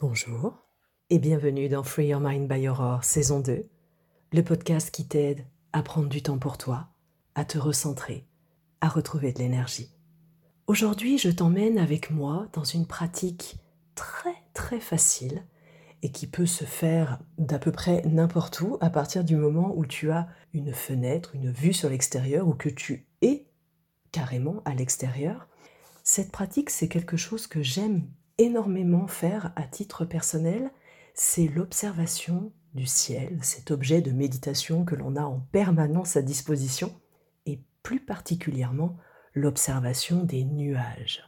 Bonjour et bienvenue dans Free Your Mind by Aurore saison 2, le podcast qui t'aide à prendre du temps pour toi, à te recentrer, à retrouver de l'énergie. Aujourd'hui, je t'emmène avec moi dans une pratique très très facile et qui peut se faire d'à peu près n'importe où à partir du moment où tu as une fenêtre, une vue sur l'extérieur ou que tu es carrément à l'extérieur. Cette pratique, c'est quelque chose que j'aime énormément faire à titre personnel, c'est l'observation du ciel, cet objet de méditation que l'on a en permanence à disposition, et plus particulièrement l'observation des nuages.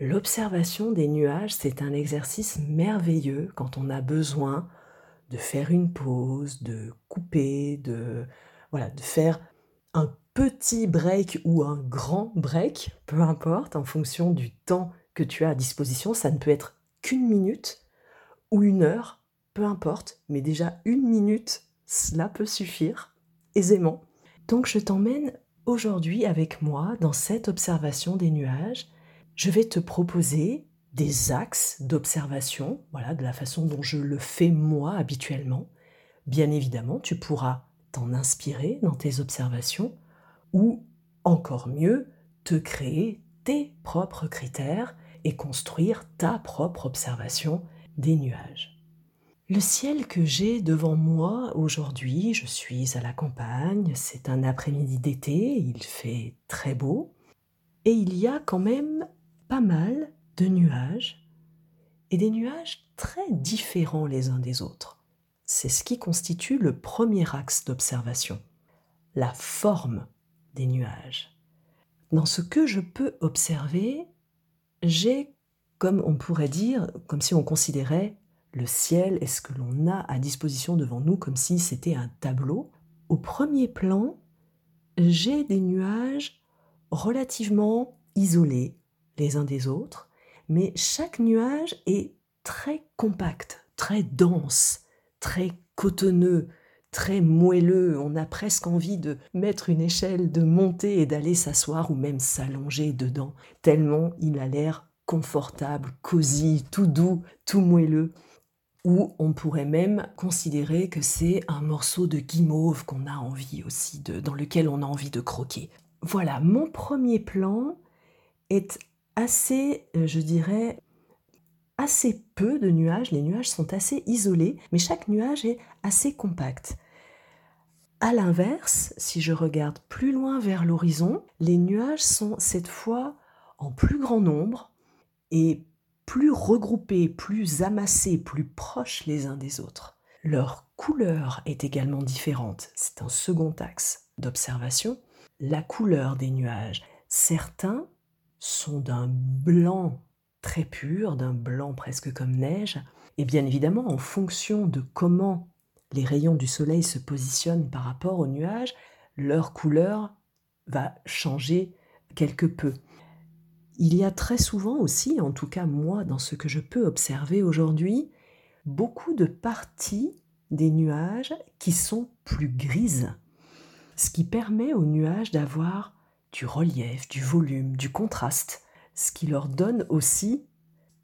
L'observation des nuages, c'est un exercice merveilleux quand on a besoin de faire une pause, de couper, de voilà, de faire un petit break ou un grand break, peu importe, en fonction du temps tu as à disposition. Ça ne peut être qu'une minute ou une heure, peu importe, mais déjà une minute, cela peut suffire aisément. Donc je t'emmène aujourd'hui avec moi dans cette observation des nuages. Je vais te proposer des axes d'observation, voilà, de la façon dont je le fais moi habituellement. Bien évidemment, tu pourras t'en inspirer dans tes observations ou encore mieux, te créer tes propres critères construire ta propre observation des nuages. Le ciel que j'ai devant moi aujourd'hui, je suis à la campagne, c'est un après-midi d'été, il fait très beau, et il y a quand même pas mal de nuages, et des nuages très différents les uns des autres. C'est ce qui constitue le premier axe d'observation, la forme des nuages. Dans ce que je peux observer, j'ai, comme on pourrait dire, comme si on considérait le ciel et ce que l'on a à disposition devant nous comme si c'était un tableau. Au premier plan, j'ai des nuages relativement isolés les uns des autres, mais chaque nuage est très compact, très dense, très cotonneux, très moelleux. On a presque envie de mettre une échelle, de monter et d'aller s'asseoir ou même s'allonger dedans, tellement il a l'air confortable, cosy, tout doux, tout moelleux. Ou on pourrait même considérer que c'est un morceau de guimauve qu'on a envie aussi de, dans lequel on a envie de croquer. Voilà, mon premier plan est assez, euh, je dirais, assez peu de nuages, les nuages sont assez isolés, mais chaque nuage est assez compact. A l'inverse, si je regarde plus loin vers l'horizon, les nuages sont cette fois en plus grand nombre et plus regroupés, plus amassés, plus proches les uns des autres. Leur couleur est également différente. C'est un second axe d'observation. La couleur des nuages. Certains sont d'un blanc très pur, d'un blanc presque comme neige, et bien évidemment en fonction de comment les rayons du soleil se positionnent par rapport aux nuages, leur couleur va changer quelque peu. Il y a très souvent aussi, en tout cas moi dans ce que je peux observer aujourd'hui, beaucoup de parties des nuages qui sont plus grises, ce qui permet aux nuages d'avoir du relief, du volume, du contraste ce qui leur donne aussi,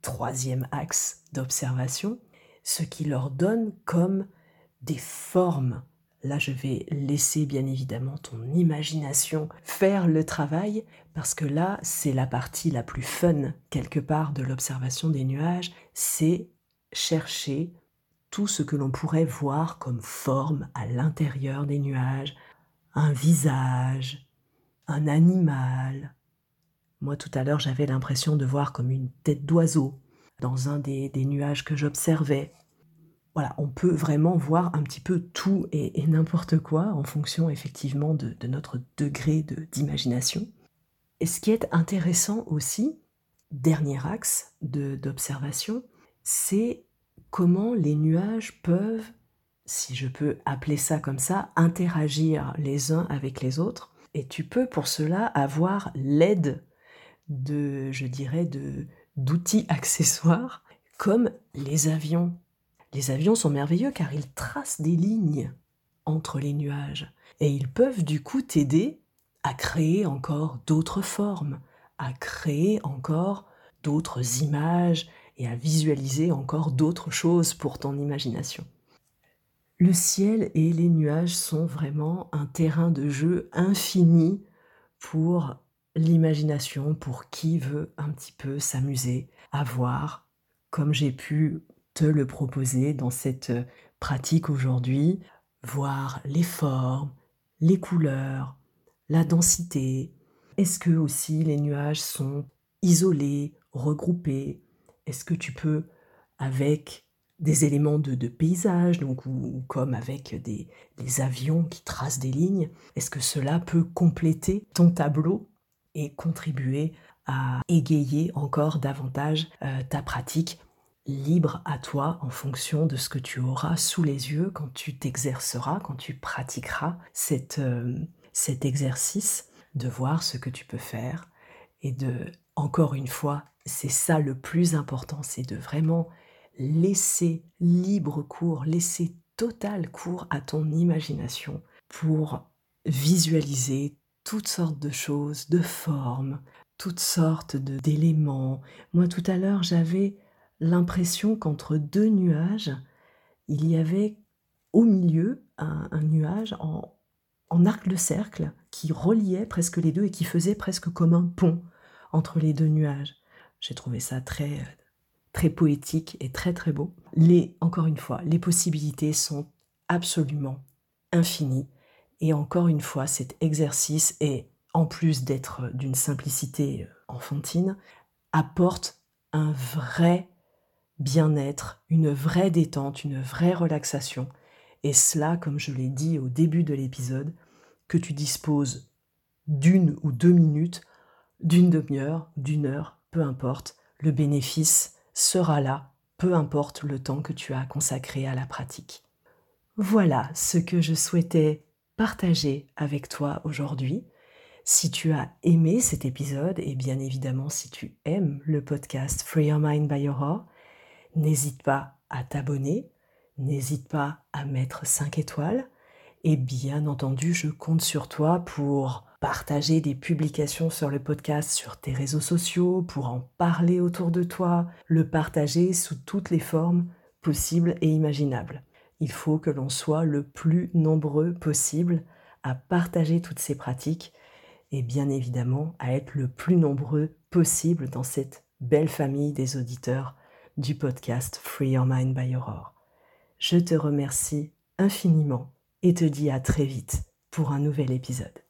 troisième axe d'observation, ce qui leur donne comme des formes. Là, je vais laisser bien évidemment ton imagination faire le travail, parce que là, c'est la partie la plus fun, quelque part, de l'observation des nuages, c'est chercher tout ce que l'on pourrait voir comme forme à l'intérieur des nuages, un visage, un animal, moi, tout à l'heure, j'avais l'impression de voir comme une tête d'oiseau dans un des, nuages que j'observais. Voilà, on peut vraiment voir un petit peu tout et, n'importe quoi en fonction effectivement de, notre degré d'imagination. Et ce qui est intéressant aussi, dernier axe d'observation, c'est comment les nuages peuvent, si je peux appeler ça comme ça, interagir les uns avec les autres. Et tu peux pour cela avoir l'aide de, je dirais, de, d'outils accessoires comme les avions. Les avions sont merveilleux car ils tracent des lignes entre les nuages et ils peuvent du coup t'aider à créer encore d'autres formes, à créer encore d'autres images et à visualiser encore d'autres choses pour ton imagination. Le ciel et les nuages sont vraiment un terrain de jeu infini pour l'imagination, pour qui veut un petit peu s'amuser à voir, comme j'ai pu te le proposer dans cette pratique aujourd'hui, voir les formes, les couleurs, la densité. Est-ce que aussi les nuages sont isolés, regroupés? Est-ce que tu peux, avec des éléments de, paysage, donc ou, comme avec des, avions qui tracent des lignes, est-ce que cela peut compléter ton tableau? Et contribuer à égayer encore davantage euh, ta pratique libre à toi en fonction de ce que tu auras sous les yeux quand tu t'exerceras, quand tu pratiqueras euh, cet exercice, de voir ce que tu peux faire et de, encore une fois, c'est ça le plus important, c'est de vraiment laisser libre cours, laisser total cours à ton imagination pour visualiser toutes sortes de choses, de formes, toutes sortes d'éléments. Moi tout à l'heure j'avais l'impression qu'entre deux nuages, il y avait au milieu un, nuage en, en, arc de cercle qui reliait presque les deux et qui faisait presque comme un pont entre les deux nuages. J'ai trouvé ça très très poétique et très très beau. Les, encore une fois, les possibilités sont absolument infinies. Et encore une fois, cet exercice, et en plus d'être d'une simplicité enfantine, apporte un vrai bien-être, une vraie détente, une vraie relaxation. Et cela, comme je l'ai dit au début de l'épisode, que tu disposes d'une ou deux minutes, d'une demi-heure, d'une heure, peu importe, le bénéfice sera là, peu importe le temps que tu as consacré à la pratique. Voilà ce que je souhaitais partager avec toi aujourd'hui. Si tu as aimé cet épisode, et bien évidemment si tu aimes le podcast Free Your Mind by Aurore, n'hésite pas à t'abonner, n'hésite pas à mettre 5 étoiles, et bien entendu, je compte sur toi pour partager des publications sur le podcast sur tes réseaux sociaux, pour en parler autour de toi, le partager sous toutes les formes possibles et imaginables. Il faut que l'on soit le plus nombreux possible à partager toutes ces pratiques et bien évidemment à être le plus nombreux possible dans cette belle famille des auditeurs du podcast Free Your Mind by Aurore. Je te remercie infiniment et te dis à très vite pour un nouvel épisode.